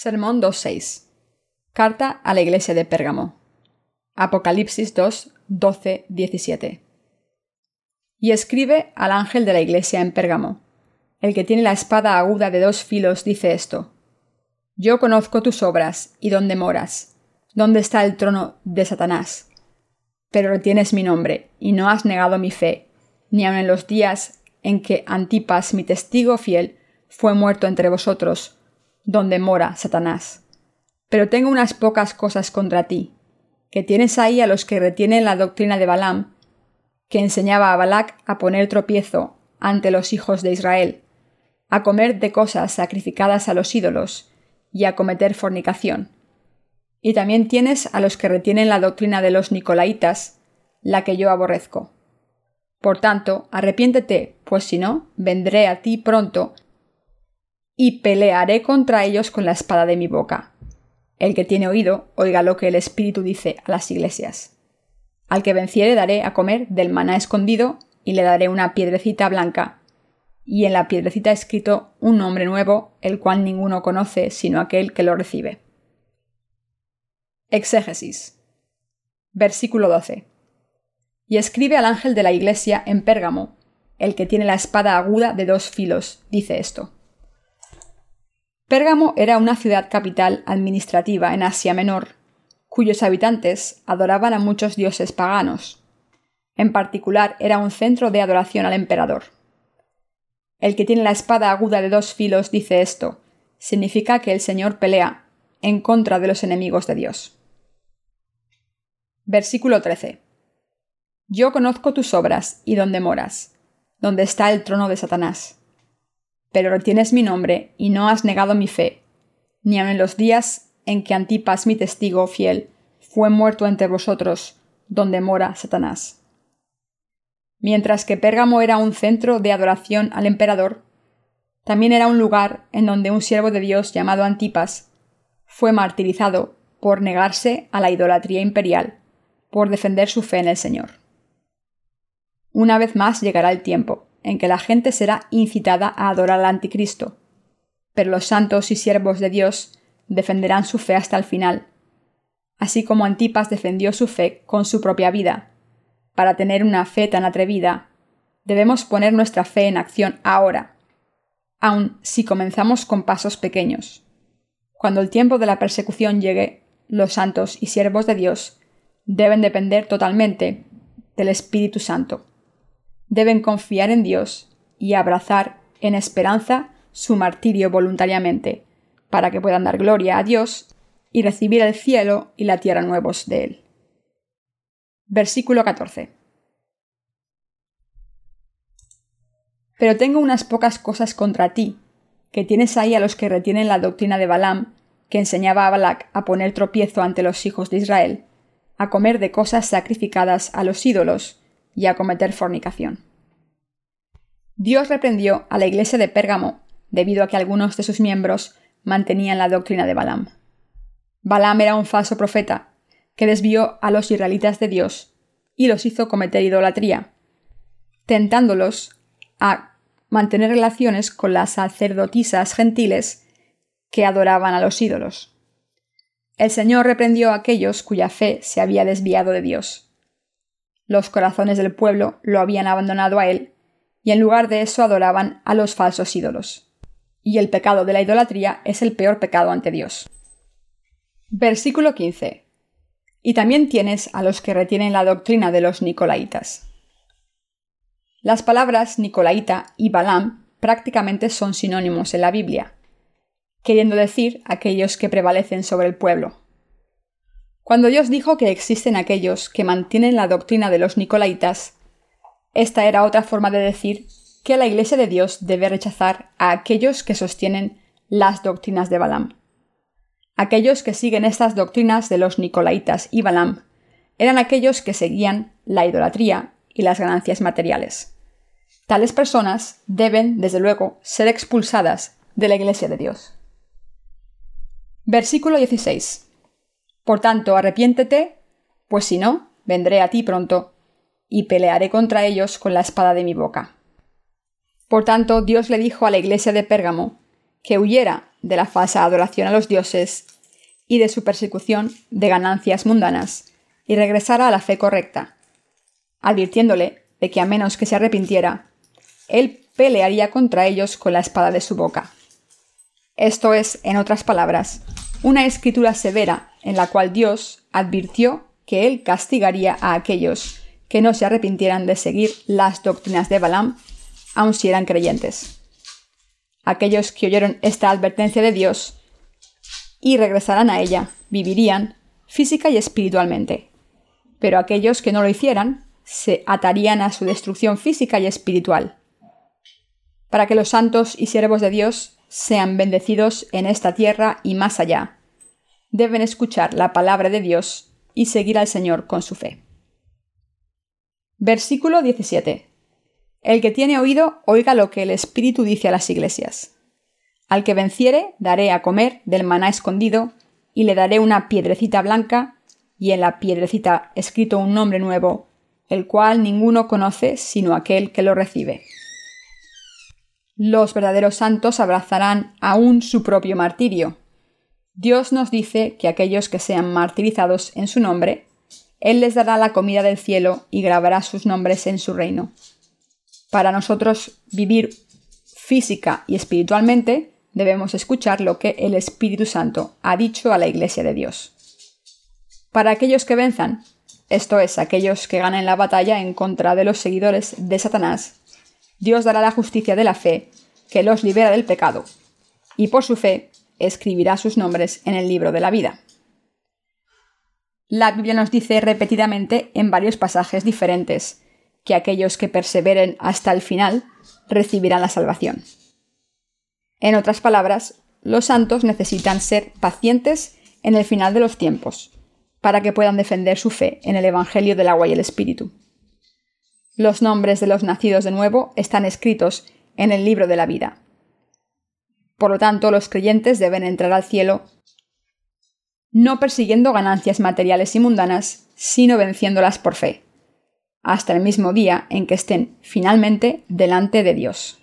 Sermón 2.6. Carta a la iglesia de Pérgamo. Apocalipsis 2, 12, 17. Y escribe al ángel de la iglesia en Pérgamo. El que tiene la espada aguda de dos filos dice esto. Yo conozco tus obras y dónde moras, dónde está el trono de Satanás. Pero retienes mi nombre y no has negado mi fe, ni aun en los días en que Antipas, mi testigo fiel, fue muerto entre vosotros, donde mora Satanás. Pero tengo unas pocas cosas contra ti, que tienes ahí a los que retienen la doctrina de Balaam, que enseñaba a Balac a poner tropiezo ante los hijos de Israel, a comer de cosas sacrificadas a los ídolos, y a cometer fornicación. Y también tienes a los que retienen la doctrina de los Nicolaitas, la que yo aborrezco. Por tanto, arrepiéntete, pues si no, vendré a ti pronto y pelearé contra ellos con la espada de mi boca. El que tiene oído, oiga lo que el Espíritu dice a las iglesias. Al que venciere daré a comer del maná escondido y le daré una piedrecita blanca, y en la piedrecita escrito un nombre nuevo, el cual ninguno conoce sino aquel que lo recibe. Exégesis. Versículo 12. Y escribe al ángel de la iglesia en Pérgamo, el que tiene la espada aguda de dos filos, dice esto. Pérgamo era una ciudad capital administrativa en Asia Menor, cuyos habitantes adoraban a muchos dioses paganos. En particular era un centro de adoración al emperador. El que tiene la espada aguda de dos filos dice esto, significa que el Señor pelea en contra de los enemigos de Dios. Versículo 13. Yo conozco tus obras y dónde moras, donde está el trono de Satanás pero retienes mi nombre y no has negado mi fe, ni aun en los días en que Antipas, mi testigo fiel, fue muerto entre vosotros, donde mora Satanás. Mientras que Pérgamo era un centro de adoración al emperador, también era un lugar en donde un siervo de Dios llamado Antipas fue martirizado por negarse a la idolatría imperial, por defender su fe en el Señor. Una vez más llegará el tiempo, en que la gente será incitada a adorar al anticristo. Pero los santos y siervos de Dios defenderán su fe hasta el final, así como Antipas defendió su fe con su propia vida. Para tener una fe tan atrevida, debemos poner nuestra fe en acción ahora, aun si comenzamos con pasos pequeños. Cuando el tiempo de la persecución llegue, los santos y siervos de Dios deben depender totalmente del Espíritu Santo deben confiar en Dios y abrazar en esperanza su martirio voluntariamente, para que puedan dar gloria a Dios y recibir el cielo y la tierra nuevos de Él. Versículo 14. Pero tengo unas pocas cosas contra ti, que tienes ahí a los que retienen la doctrina de Balaam, que enseñaba a Balac a poner tropiezo ante los hijos de Israel, a comer de cosas sacrificadas a los ídolos, y a cometer fornicación. Dios reprendió a la iglesia de Pérgamo debido a que algunos de sus miembros mantenían la doctrina de Balaam. Balaam era un falso profeta que desvió a los israelitas de Dios y los hizo cometer idolatría, tentándolos a mantener relaciones con las sacerdotisas gentiles que adoraban a los ídolos. El Señor reprendió a aquellos cuya fe se había desviado de Dios. Los corazones del pueblo lo habían abandonado a él, y en lugar de eso adoraban a los falsos ídolos. Y el pecado de la idolatría es el peor pecado ante Dios. Versículo 15. Y también tienes a los que retienen la doctrina de los Nicolaitas. Las palabras Nicolaita y Balaam prácticamente son sinónimos en la Biblia, queriendo decir aquellos que prevalecen sobre el pueblo. Cuando Dios dijo que existen aquellos que mantienen la doctrina de los Nicolaitas, esta era otra forma de decir que la Iglesia de Dios debe rechazar a aquellos que sostienen las doctrinas de Balaam. Aquellos que siguen estas doctrinas de los Nicolaitas y Balaam eran aquellos que seguían la idolatría y las ganancias materiales. Tales personas deben, desde luego, ser expulsadas de la Iglesia de Dios. Versículo 16. Por tanto, arrepiéntete, pues si no, vendré a ti pronto, y pelearé contra ellos con la espada de mi boca. Por tanto, Dios le dijo a la iglesia de Pérgamo que huyera de la falsa adoración a los dioses y de su persecución de ganancias mundanas, y regresara a la fe correcta, advirtiéndole de que a menos que se arrepintiera, él pelearía contra ellos con la espada de su boca. Esto es, en otras palabras, una escritura severa en la cual Dios advirtió que él castigaría a aquellos que no se arrepintieran de seguir las doctrinas de Balaam, aun si eran creyentes. Aquellos que oyeron esta advertencia de Dios y regresaran a ella, vivirían física y espiritualmente. Pero aquellos que no lo hicieran, se atarían a su destrucción física y espiritual. Para que los santos y siervos de Dios sean bendecidos en esta tierra y más allá, deben escuchar la palabra de Dios y seguir al Señor con su fe. Versículo 17. El que tiene oído, oiga lo que el Espíritu dice a las iglesias. Al que venciere, daré a comer del maná escondido, y le daré una piedrecita blanca, y en la piedrecita escrito un nombre nuevo, el cual ninguno conoce sino aquel que lo recibe. Los verdaderos santos abrazarán aún su propio martirio. Dios nos dice que aquellos que sean martirizados en su nombre él les dará la comida del cielo y grabará sus nombres en su reino. Para nosotros vivir física y espiritualmente, debemos escuchar lo que el Espíritu Santo ha dicho a la Iglesia de Dios. Para aquellos que venzan, esto es, aquellos que ganen la batalla en contra de los seguidores de Satanás, Dios dará la justicia de la fe que los libera del pecado, y por su fe escribirá sus nombres en el libro de la vida. La Biblia nos dice repetidamente en varios pasajes diferentes que aquellos que perseveren hasta el final recibirán la salvación. En otras palabras, los santos necesitan ser pacientes en el final de los tiempos, para que puedan defender su fe en el Evangelio del agua y el Espíritu. Los nombres de los nacidos de nuevo están escritos en el libro de la vida. Por lo tanto, los creyentes deben entrar al cielo no persiguiendo ganancias materiales y mundanas, sino venciéndolas por fe, hasta el mismo día en que estén finalmente delante de Dios.